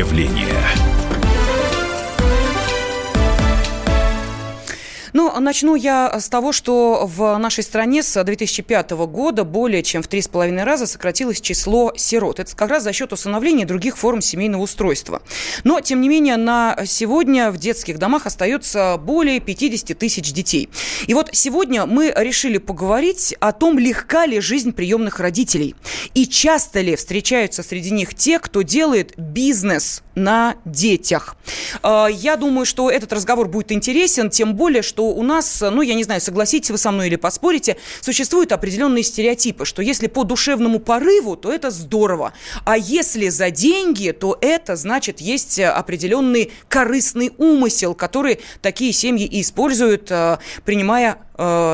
явление. Начну я с того, что в нашей стране с 2005 года более чем в три с половиной раза сократилось число сирот. Это как раз за счет усыновления других форм семейного устройства. Но, тем не менее, на сегодня в детских домах остается более 50 тысяч детей. И вот сегодня мы решили поговорить о том, легка ли жизнь приемных родителей. И часто ли встречаются среди них те, кто делает бизнес на детях. А, я думаю, что этот разговор будет интересен, тем более, что у нас, ну, я не знаю, согласитесь вы со мной или поспорите, существуют определенные стереотипы, что если по душевному порыву, то это здорово, а если за деньги, то это значит есть определенный корыстный умысел, который такие семьи используют, а, принимая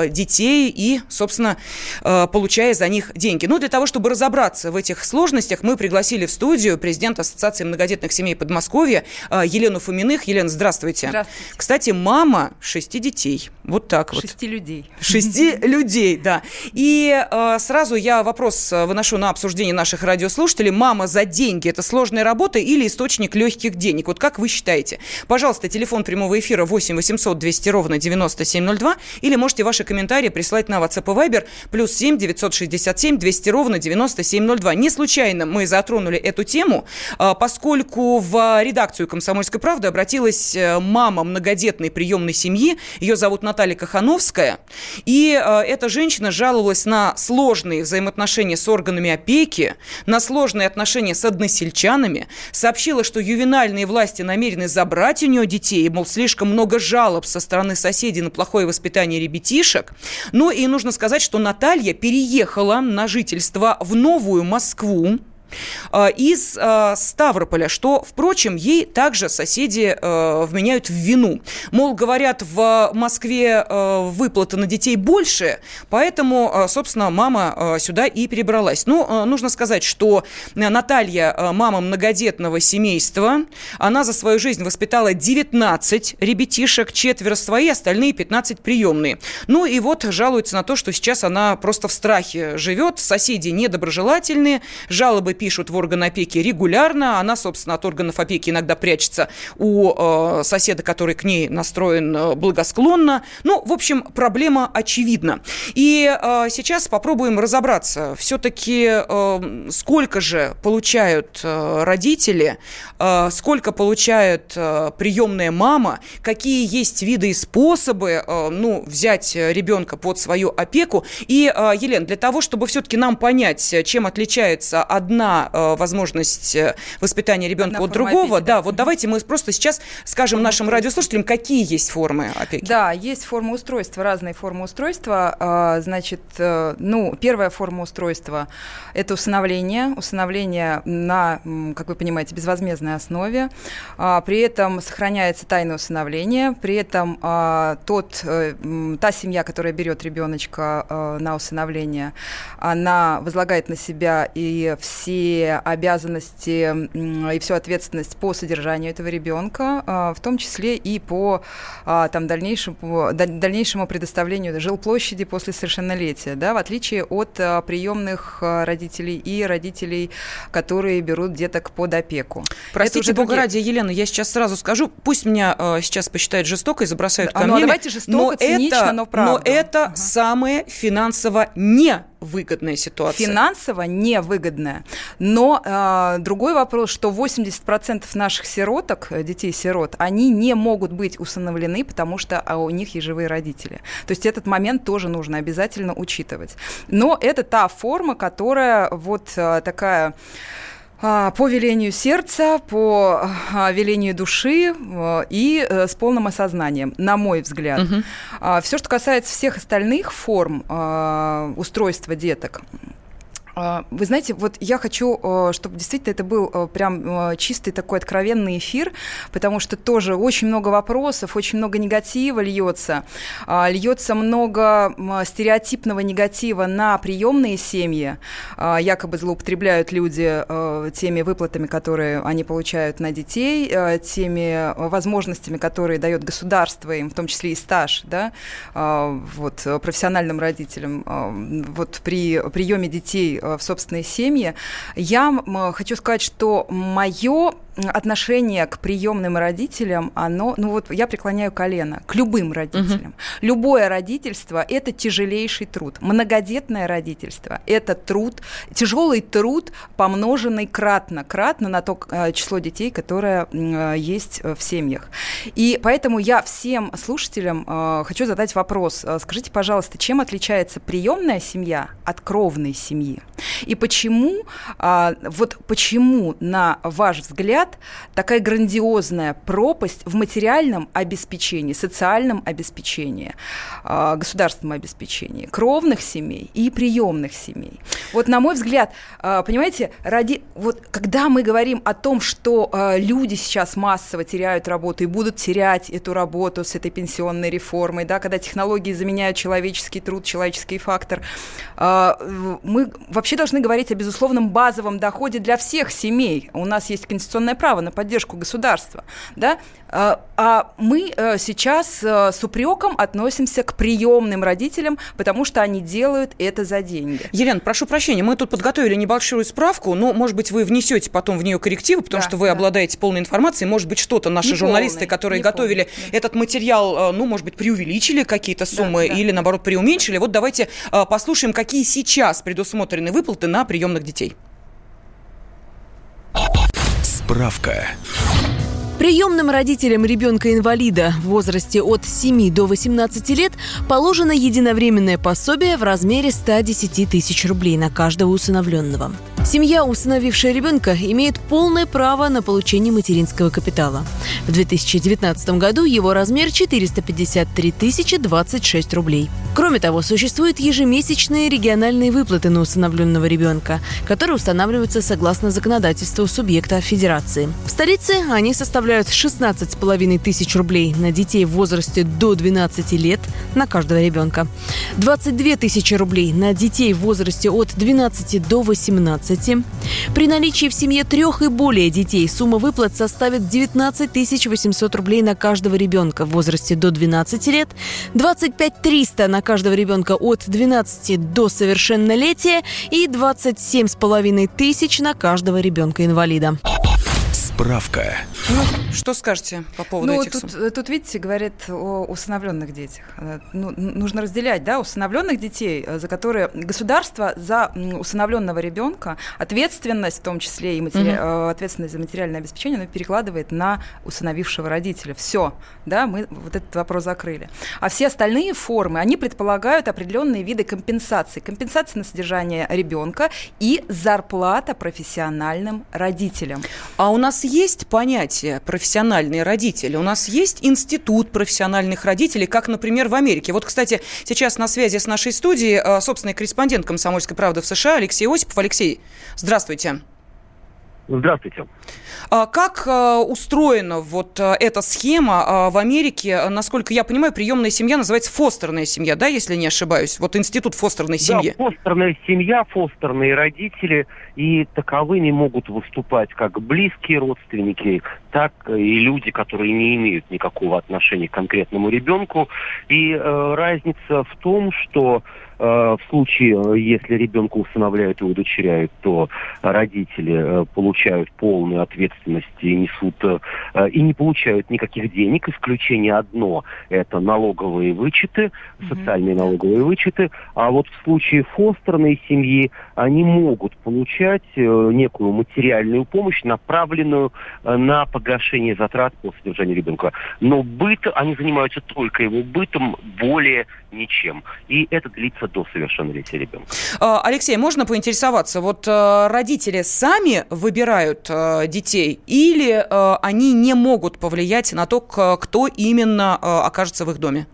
детей и, собственно, э, получая за них деньги. Но для того, чтобы разобраться в этих сложностях, мы пригласили в студию президента Ассоциации многодетных семей Подмосковья э, Елену Фоминых. Елена, здравствуйте. Здравствуйте. Кстати, мама шести детей. Вот так вот. Шести людей. Шести людей, да. И сразу я вопрос выношу на обсуждение наших радиослушателей. Мама за деньги – это сложная работа или источник легких денег? Вот как вы считаете? Пожалуйста, телефон прямого эфира 8 800 200 ровно 9702 или может можете ваши комментарии прислать на WhatsApp и Viber плюс 7 967 200 ровно 9702. Не случайно мы затронули эту тему, а, поскольку в редакцию «Комсомольской правды» обратилась э, мама многодетной приемной семьи. Ее зовут Наталья Кахановская. И э, эта женщина жаловалась на сложные взаимоотношения с органами опеки, на сложные отношения с односельчанами, сообщила, что ювенальные власти намерены забрать у нее детей, мол, слишком много жалоб со стороны соседей на плохое воспитание ребят ребятишек. Но и нужно сказать, что Наталья переехала на жительство в Новую Москву. А, из а, Ставрополя, что, впрочем, ей также соседи а, вменяют в вину. Мол, говорят, в Москве выплаты на детей больше, поэтому, собственно, мама сюда и перебралась. Но нужно сказать, что Наталья, мама многодетного семейства, она за свою жизнь воспитала 19 ребятишек, четверо свои, остальные 15 приемные. Ну и вот жалуется на то, что сейчас она просто в страхе живет, соседи недоброжелательные, жалобы пишут в орган опеки регулярно. Она, собственно, от органов опеки иногда прячется у э, соседа, который к ней настроен э, благосклонно. Ну, в общем, проблема очевидна. И э, сейчас попробуем разобраться. Все-таки сколько же получают родители, сколько получает приемная мама, какие есть виды и способы ну, взять ребенка под свою опеку. И, Елена, для того, чтобы все-таки нам понять, чем отличается одна э, возможность э, воспитания ребенка от другого. Да, вот давайте мы просто сейчас скажем нашим радиослушателям, какие есть формы опеки. Да, есть формы устройства, разные формы устройства. А, значит, э, ну, первая форма устройства – это усыновление. Усыновление на, как вы понимаете, безвозмездной основе. А, при этом сохраняется тайное усыновление. При этом а, тот, та семья, которая берет ребеночка на усыновление, она возлагает на себя и все обязанности и всю ответственность по содержанию этого ребенка, а, в том числе и по а, там, дальнейшему, дальнейшему предоставлению жилплощади после совершеннолетия, да, в отличие от а, приемных родителей и родителей, которые берут деток под опеку. Простите, бога другие... ради, Елена, я сейчас сразу скажу, пусть меня сейчас посчитают жестокой и забросают камнями, ну, давайте жестоко, но цинично, это, но правда. Но это ага. самое финансово не выгодная ситуация. Финансово невыгодная. Но э, другой вопрос, что 80% наших сироток, э, детей-сирот, они не могут быть усыновлены, потому что а у них есть живые родители. То есть этот момент тоже нужно обязательно учитывать. Но это та форма, которая вот э, такая по велению сердца, по а, велению души э, и э, с полным осознанием, на мой взгляд. Угу. Все, что касается всех остальных форм устройства деток, а, вы знаете, вот я хочу, э, чтобы действительно это был э, прям э, чистый такой откровенный эфир, потому что тоже очень много вопросов, очень много негатива льется, а, льется много стереотипного негатива на приемные семьи, а, якобы злоупотребляют люди теми выплатами, которые они получают на детей, теми возможностями, которые дает государство им, в том числе и стаж, да, вот профессиональным родителям, вот при приеме детей в собственной семье. Я хочу сказать, что мое отношение к приемным родителям, оно, ну вот я преклоняю колено к любым родителям. Угу. Любое родительство – это тяжелейший труд. Многодетное родительство – это труд, тяжелый труд, помноженный кратно, кратно на то э, число детей, которое э, есть в семьях. И поэтому я всем слушателям э, хочу задать вопрос. Скажите, пожалуйста, чем отличается приемная семья от кровной семьи? И почему, вот почему, на ваш взгляд, такая грандиозная пропасть в материальном обеспечении, социальном обеспечении, государственном обеспечении кровных семей и приемных семей? Вот, на мой взгляд, понимаете, ради, вот, когда мы говорим о том, что люди сейчас массово теряют работу и будут терять эту работу с этой пенсионной реформой, да, когда технологии заменяют человеческий труд, человеческий фактор. А, мы вообще должны говорить о безусловном базовом доходе для всех семей. У нас есть конституционное право на поддержку государства, да, а, а мы э, сейчас э, с упреком относимся к приемным родителям, потому что они делают это за деньги. Елена, прошу прощения, мы тут подготовили небольшую справку, но, может быть, вы внесете потом в нее коррективы, потому да, что вы да. обладаете полной информацией. Может быть, что-то наши не журналисты, полный, которые готовили полный. этот материал, э, ну, может быть, преувеличили какие-то суммы да, да. или, наоборот, преуменьшили. Вот давайте послушаем, какие сейчас предусмотрены выплаты на приемных детей. Справка. Приемным родителям ребенка-инвалида в возрасте от 7 до 18 лет положено единовременное пособие в размере 110 тысяч рублей на каждого усыновленного. Семья, усыновившая ребенка, имеет полное право на получение материнского капитала. В 2019 году его размер 453 тысячи 26 рублей. Кроме того, существуют ежемесячные региональные выплаты на усыновленного ребенка, которые устанавливаются согласно законодательству субъекта федерации. В столице они составляют 16,5 тысяч рублей на детей в возрасте до 12 лет на каждого ребенка, 22 тысячи рублей на детей в возрасте от 12 до 18 12. При наличии в семье трех и более детей сумма выплат составит 19 800 рублей на каждого ребенка в возрасте до 12 лет, 25 300 на каждого ребенка от 12 до совершеннолетия и 27 с половиной тысяч на каждого ребенка-инвалида. Справка. Ну, что скажете по поводу ну, этих тут, сумм? Тут, видите, говорят о усыновленных детях. Э, ну, нужно разделять, да, усыновленных детей, э, за которые государство за усыновленного ребенка ответственность, в том числе и матери... угу. ответственность за материальное обеспечение, она перекладывает на усыновившего родителя. Все, да, мы вот этот вопрос закрыли. А все остальные формы, они предполагают определенные виды компенсации. Компенсация на содержание ребенка и зарплата профессиональным родителям. А у нас есть понятие профессиональные родители? У нас есть институт профессиональных родителей, как, например, в Америке. Вот, кстати, сейчас на связи с нашей студией э, собственный корреспондент «Комсомольской правды» в США Алексей Осипов. Алексей, здравствуйте. Здравствуйте. А как э, устроена вот э, эта схема в Америке? Насколько я понимаю, приемная семья называется фостерная семья, да, если не ошибаюсь? Вот институт фостерной семьи. Да, фостерная семья, фостерные родители – и таковыми могут выступать как близкие родственники, так и люди, которые не имеют никакого отношения к конкретному ребенку. И э, разница в том, что э, в случае, если ребенка усыновляют и удочеряют, то родители э, получают полную ответственность и несут э, и не получают никаких денег. Исключение одно – это налоговые вычеты, социальные mm-hmm. налоговые вычеты. А вот в случае фостерной семьи они могут получать э, некую материальную помощь, направленную э, на погашение затрат по содержанию ребенка. Но быт, они занимаются только его бытом, более ничем. И это длится до совершеннолетия ребенка. А, Алексей, можно поинтересоваться, вот э, родители сами выбирают детей или они не могут повлиять на то, кто именно окажется в их доме?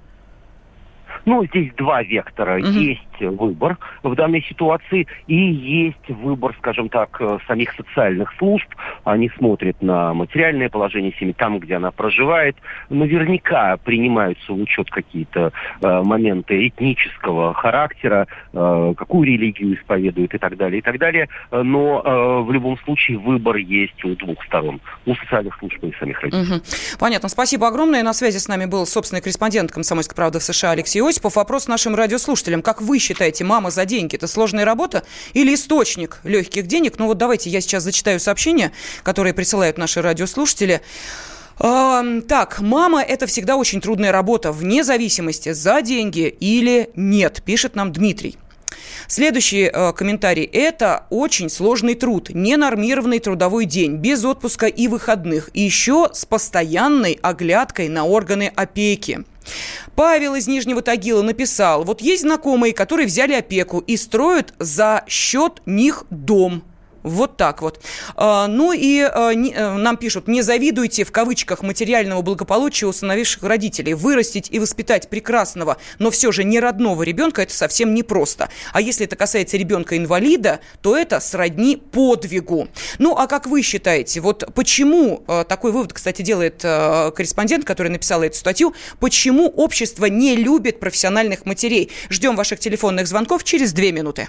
Ну, здесь два вектора. Угу. Есть выбор в данной ситуации и есть выбор, скажем так, э, самих социальных служб. Они смотрят на материальное положение семьи, там, где она проживает. Наверняка принимаются в учет какие-то э, моменты этнического характера, э, какую религию исповедуют и так далее, и так далее. Но э, в любом случае выбор есть у двух сторон, у социальных служб и самих родителей. Угу. Понятно. Спасибо огромное. На связи с нами был собственный корреспондент «Комсомольской правды» в США Алексей Осипов. Вопрос нашим радиослушателям. Как вы считаете, мама за деньги – это сложная работа или источник легких денег? Ну вот давайте я сейчас зачитаю сообщения, которые присылают наши радиослушатели. Так, мама – это всегда очень трудная работа, вне зависимости, за деньги или нет, пишет нам Дмитрий. Следующий э, комментарий. Это очень сложный труд, ненормированный трудовой день, без отпуска и выходных, и еще с постоянной оглядкой на органы опеки. Павел из Нижнего Тагила написал, вот есть знакомые, которые взяли опеку и строят за счет них дом – вот так вот. А, ну и а, э, нам пишут, не завидуйте в кавычках материального благополучия усыновивших родителей. Вырастить и воспитать прекрасного, но все же не родного ребенка это совсем непросто. А если это касается ребенка-инвалида, то это сродни подвигу. Ну а как вы считаете, вот почему, э, такой вывод, кстати, делает э, корреспондент, который написал эту статью, почему общество не любит профессиональных матерей? Ждем ваших телефонных звонков через две минуты.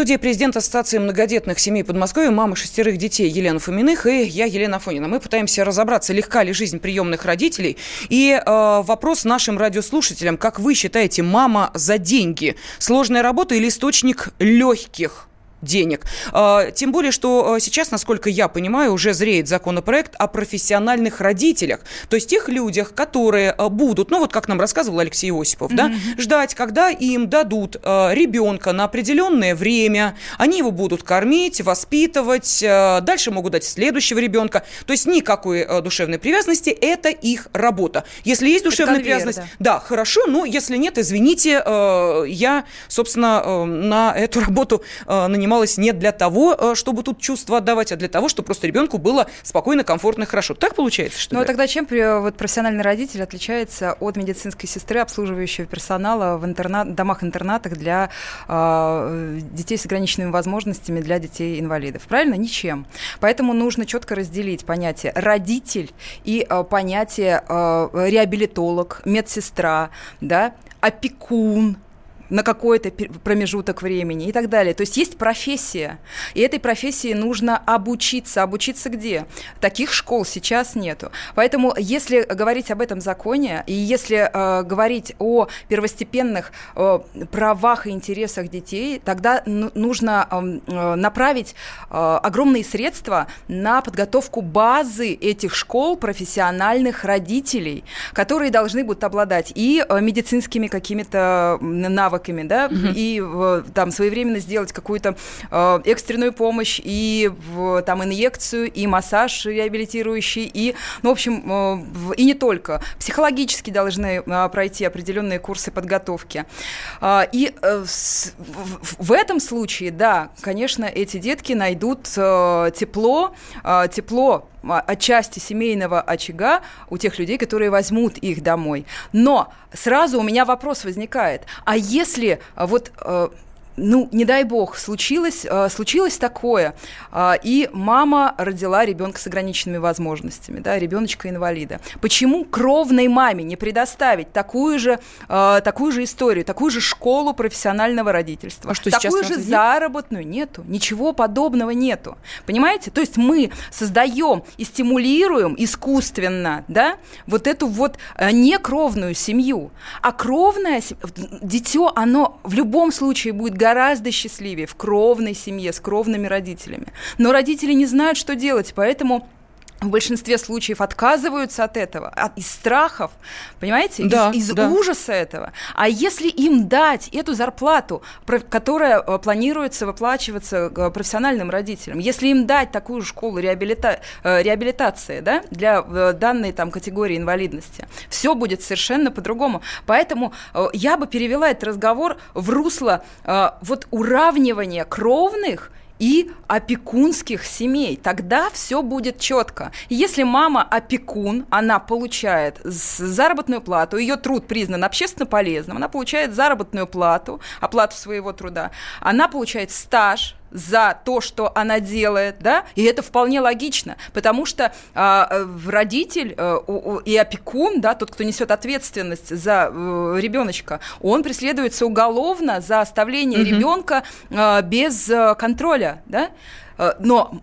Студии президент Ассоциации многодетных семей Подмосковья, мама шестерых детей Елена Фоминых и я, Елена Афонина. Мы пытаемся разобраться, легка ли жизнь приемных родителей. И э, вопрос нашим радиослушателям. Как вы считаете, мама за деньги? Сложная работа или источник легких денег. А, тем более, что а, сейчас, насколько я понимаю, уже зреет законопроект о профессиональных родителях. То есть тех людях, которые а, будут, ну вот как нам рассказывал Алексей Осипов, mm-hmm. да, ждать, когда им дадут ребенка на определенное время, они его будут кормить, воспитывать, дальше могут дать следующего ребенка. То есть никакой душевной привязанности, это их работа. Если есть душевная конвейер, привязанность, да. да, хорошо, но если нет, извините, я, собственно, на эту работу нанимаю занималась не для того, э, чтобы тут чувства отдавать, а для того, чтобы просто ребенку было спокойно, комфортно, хорошо. Так получается, что Ну, а тогда чем вот, профессиональный родитель отличается от медицинской сестры, обслуживающего персонала в интернат, домах-интернатах для э, детей с ограниченными возможностями, для детей-инвалидов? Правильно? Ничем. Поэтому нужно четко разделить понятие родитель и э, понятие э, реабилитолог, медсестра, да, опекун, на какой-то промежуток времени и так далее. То есть есть профессия, и этой профессии нужно обучиться. Обучиться где? Таких школ сейчас нету. Поэтому если говорить об этом законе, и если э, говорить о первостепенных э, правах и интересах детей, тогда нужно э, направить э, огромные средства на подготовку базы этих школ профессиональных родителей, которые должны будут обладать и э, медицинскими какими-то навыками, навыками, да, угу. и там своевременно сделать какую-то э, экстренную помощь, и в, там инъекцию, и массаж реабилитирующий, и, ну, в общем, э, и не только. Психологически должны э, пройти определенные курсы подготовки. Э, и э, с, в, в этом случае, да, конечно, эти детки найдут э, тепло, э, тепло отчасти семейного очага у тех людей, которые возьмут их домой. Но сразу у меня вопрос возникает, а если вот э, ну, не дай бог, случилось, э, случилось такое, э, и мама родила ребенка с ограниченными возможностями, да, ребеночка-инвалида. Почему кровной маме не предоставить такую же, э, такую же историю, такую же школу профессионального родительства, а что такую же заработную? Нету, ничего подобного нету. Понимаете? То есть мы создаем и стимулируем искусственно, да, вот эту вот некровную семью. А кровное дитё, оно в любом случае будет гораздо гораздо счастливее в кровной семье, с кровными родителями. Но родители не знают, что делать, поэтому в большинстве случаев отказываются от этого, от, из страхов, понимаете, да, из, из да. ужаса этого. А если им дать эту зарплату, про, которая э, планируется выплачиваться э, профессиональным родителям, если им дать такую школу реабилита, э, реабилитации да, для данной там, категории инвалидности, все будет совершенно по-другому. Поэтому я бы перевела этот разговор в русло вот уравнивания кровных и опекунских семей. Тогда все будет четко. Если мама опекун, она получает заработную плату, ее труд признан общественно полезным, она получает заработную плату, оплату своего труда, она получает стаж, за то, что она делает, да, и это вполне логично, потому что а, родитель а, и опекун, да, тот, кто несет ответственность за а, ребеночка, он преследуется уголовно за оставление угу. ребенка а, без а, контроля, да, но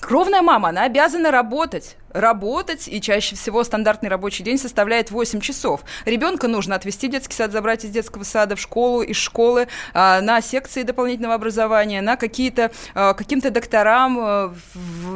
Кровная мама, она обязана работать работать, и чаще всего стандартный рабочий день составляет 8 часов. Ребенка нужно отвезти в детский сад, забрать из детского сада в школу, из школы, а, на секции дополнительного образования, на какие-то, а, каким-то докторам а,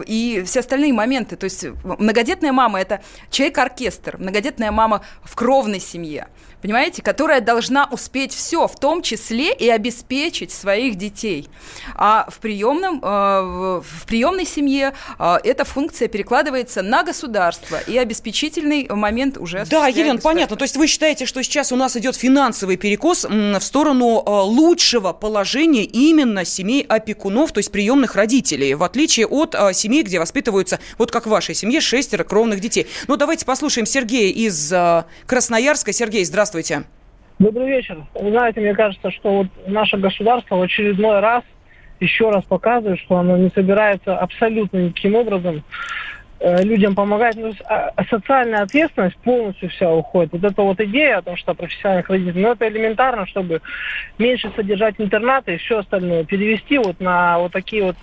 и все остальные моменты. То есть многодетная мама – это человек-оркестр, многодетная мама в кровной семье понимаете, которая должна успеть все, в том числе и обеспечить своих детей. А в, приемном, в приемной семье эта функция перекладывается на государство, и обеспечительный момент уже Да, Елена, понятно. То есть вы считаете, что сейчас у нас идет финансовый перекос в сторону э, лучшего положения именно семей опекунов, то есть приемных родителей, в отличие от семей, где воспитываются, вот как в вашей семье, шестеро кровных детей. Ну, давайте послушаем Сергея из Красноярска. Сергей, здравствуйте. Добрый вечер. Вы знаете, мне кажется, что вот наше государство в очередной раз еще раз показывает, что оно не собирается абсолютно никаким образом э, людям помогать. Ну, а социальная ответственность полностью вся уходит. Вот эта вот идея о том, что профессиональных родителей, ну это элементарно, чтобы меньше содержать интернаты и все остальное, перевести вот на вот такие вот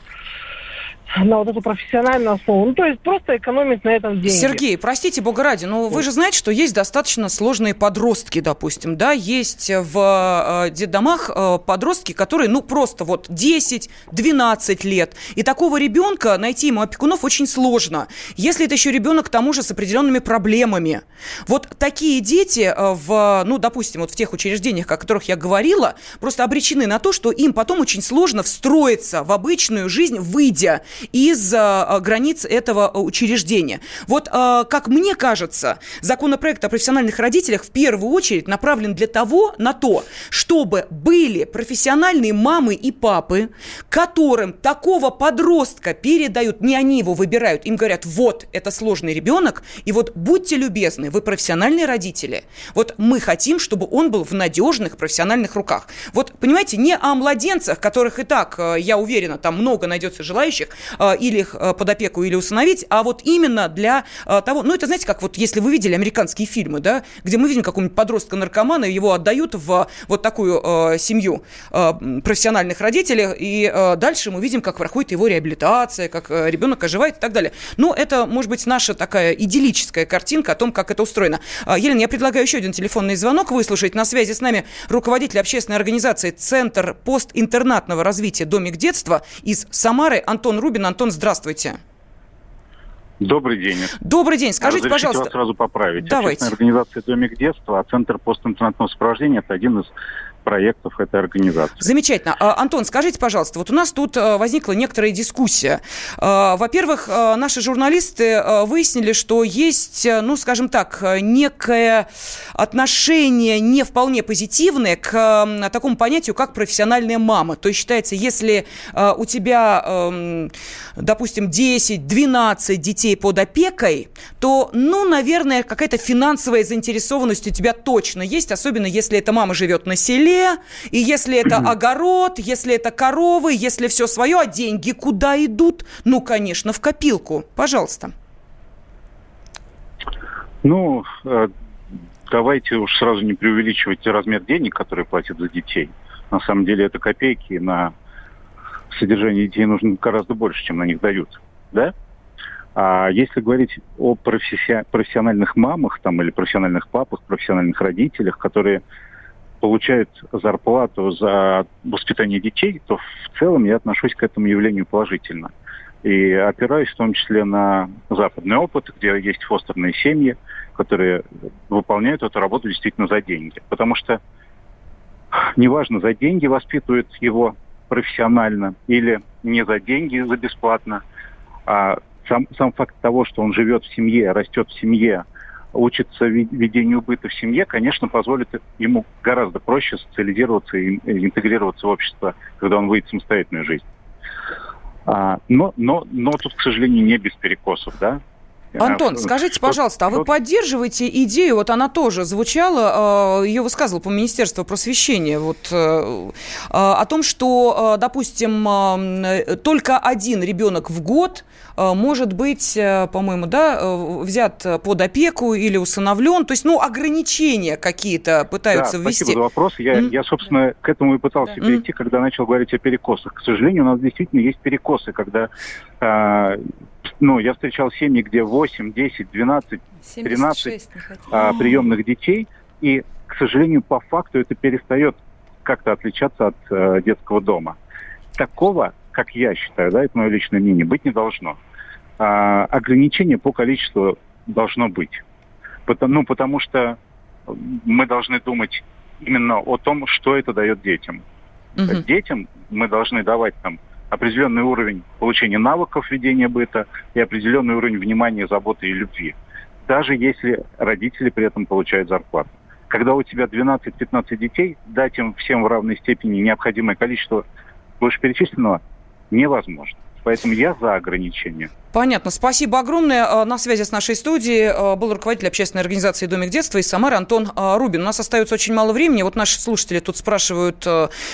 на вот эту профессиональную основу. Ну, то есть просто экономить на этом деньги. Сергей, простите, бога ради, но вы же знаете, что есть достаточно сложные подростки, допустим, да, есть в э, детдомах э, подростки, которые, ну, просто вот 10-12 лет. И такого ребенка найти ему опекунов очень сложно, если это еще ребенок, к тому же, с определенными проблемами. Вот такие дети э, в, ну, допустим, вот в тех учреждениях, о которых я говорила, просто обречены на то, что им потом очень сложно встроиться в обычную жизнь, выйдя из э, границ этого учреждения. Вот, э, как мне кажется, законопроект о профессиональных родителях в первую очередь направлен для того, на то, чтобы были профессиональные мамы и папы, которым такого подростка передают, не они его выбирают, им говорят, вот, это сложный ребенок, и вот будьте любезны, вы профессиональные родители, вот мы хотим, чтобы он был в надежных профессиональных руках. Вот, понимаете, не о младенцах, которых и так, э, я уверена, там много найдется желающих, Э, или их э, под опеку, или усыновить, а вот именно для э, того, ну, это, знаете, как вот, если вы видели американские фильмы, да, где мы видим какого-нибудь подростка-наркомана, его отдают в вот такую э, семью э, профессиональных родителей, и э, дальше мы видим, как проходит его реабилитация, как э, ребенок оживает и так далее. Но это, может быть, наша такая идиллическая картинка о том, как это устроено. Елена, я предлагаю еще один телефонный звонок выслушать. На связи с нами руководитель общественной организации «Центр постинтернатного развития Домик детства» из Самары Антон Рубин. Рубин. Антон, здравствуйте. Добрый день. Добрый день. Скажите, Разрешите пожалуйста. вас сразу поправить. Давайте. Общественная организация «Домик детства», а Центр постинтернатного сопровождения – это один из проектов этой организации. Замечательно. А, Антон, скажите, пожалуйста, вот у нас тут а, возникла некоторая дискуссия. А, во-первых, наши журналисты выяснили, что есть, ну, скажем так, некое отношение не вполне позитивное к такому понятию, как профессиональная мама. То есть считается, если у тебя, допустим, 10-12 детей под опекой, то, ну, наверное, какая-то финансовая заинтересованность у тебя точно есть, особенно если эта мама живет на селе, и если это огород, если это коровы, если все свое, а деньги куда идут? Ну, конечно, в копилку. Пожалуйста. Ну, э, давайте уж сразу не преувеличивать размер денег, которые платят за детей. На самом деле это копейки, на содержание детей нужно гораздо больше, чем на них дают. Да? А если говорить о профессиональных мамах там, или профессиональных папах, профессиональных родителях, которые получают зарплату за воспитание детей, то в целом я отношусь к этому явлению положительно. И опираюсь в том числе на западный опыт, где есть фостерные семьи, которые выполняют эту работу действительно за деньги. Потому что неважно, за деньги воспитывают его профессионально или не за деньги, за бесплатно, а сам, сам факт того, что он живет в семье, растет в семье, учится ведению быта в семье, конечно, позволит ему гораздо проще социализироваться и интегрироваться в общество, когда он выйдет в самостоятельную жизнь. А, но, но, но тут, к сожалению, не без перекосов, да? Антон, скажите, пожалуйста, а вы поддерживаете идею, вот она тоже звучала, ее высказывал по Министерству просвещения, вот, о том, что, допустим, только один ребенок в год может быть, по-моему, да, взят под опеку или усыновлен, то есть, ну, ограничения какие-то пытаются да, ввести. спасибо за вопрос. Я, mm-hmm. я, собственно, к этому и пытался да. перейти, когда начал говорить о перекосах. К сожалению, у нас действительно есть перекосы, когда ну, я встречал семьи, где 8, 10, 12, 13 а, приемных детей, и, к сожалению, по факту это перестает как-то отличаться от а, детского дома. Такого, как я считаю, да, это мое личное мнение, быть не должно. А, ограничение по количеству должно быть. Потому, ну, потому что мы должны думать именно о том, что это дает детям. Угу. Детям мы должны давать там определенный уровень получения навыков ведения быта и определенный уровень внимания, заботы и любви. Даже если родители при этом получают зарплату. Когда у тебя 12-15 детей, дать им всем в равной степени необходимое количество вышеперечисленного невозможно. Поэтому я за ограничения. Понятно. Спасибо огромное. А, на связи с нашей студией а, был руководитель общественной организации «Домик детства» из Самары Антон а, Рубин. У нас остается очень мало времени. Вот наши слушатели тут спрашивают,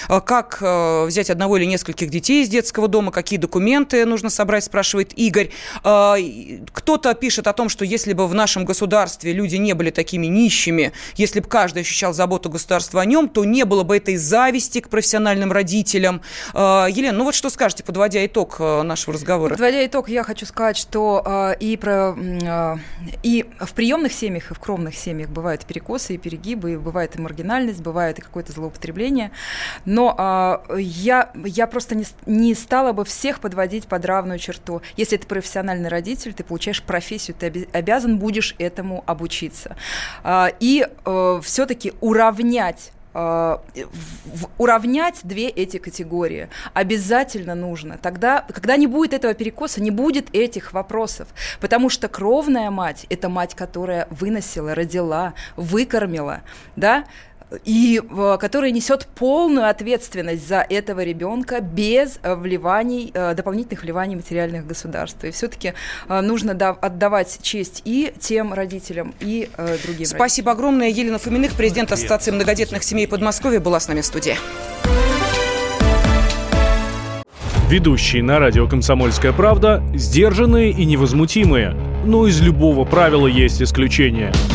как взять одного или нескольких детей из детского дома, какие документы нужно собрать, спрашивает Игорь. Кто-то пишет о том, что если бы в нашем государстве люди не были такими нищими, если бы каждый ощущал заботу государства о нем, то не было бы этой зависти к профессиональным родителям. Елена, ну вот что скажете, подводя итог нашего разговора? Подводя итог, я хочу сказать, что э, и, про, э, и в приемных семьях, и в кровных семьях бывают перекосы и перегибы, и бывает и маргинальность, бывает и какое-то злоупотребление. Но э, я, я просто не, не стала бы всех подводить под равную черту. Если ты профессиональный родитель, ты получаешь профессию, ты обязан будешь этому обучиться. Э, и э, все-таки уравнять уравнять две эти категории обязательно нужно. Тогда, когда не будет этого перекоса, не будет этих вопросов. Потому что кровная мать – это мать, которая выносила, родила, выкормила, да, и которая несет полную ответственность за этого ребенка без э, вливаний, э, дополнительных вливаний материальных государств. И все-таки э, нужно отдавать честь и тем родителям, и другим Спасибо родителям. огромное. Елена Фоминых, президент Ассоциации многодетных семей Подмосковья, была с нами в студии. Ведущие на радио «Комсомольская правда» сдержанные и невозмутимые. Но из любого правила есть исключение –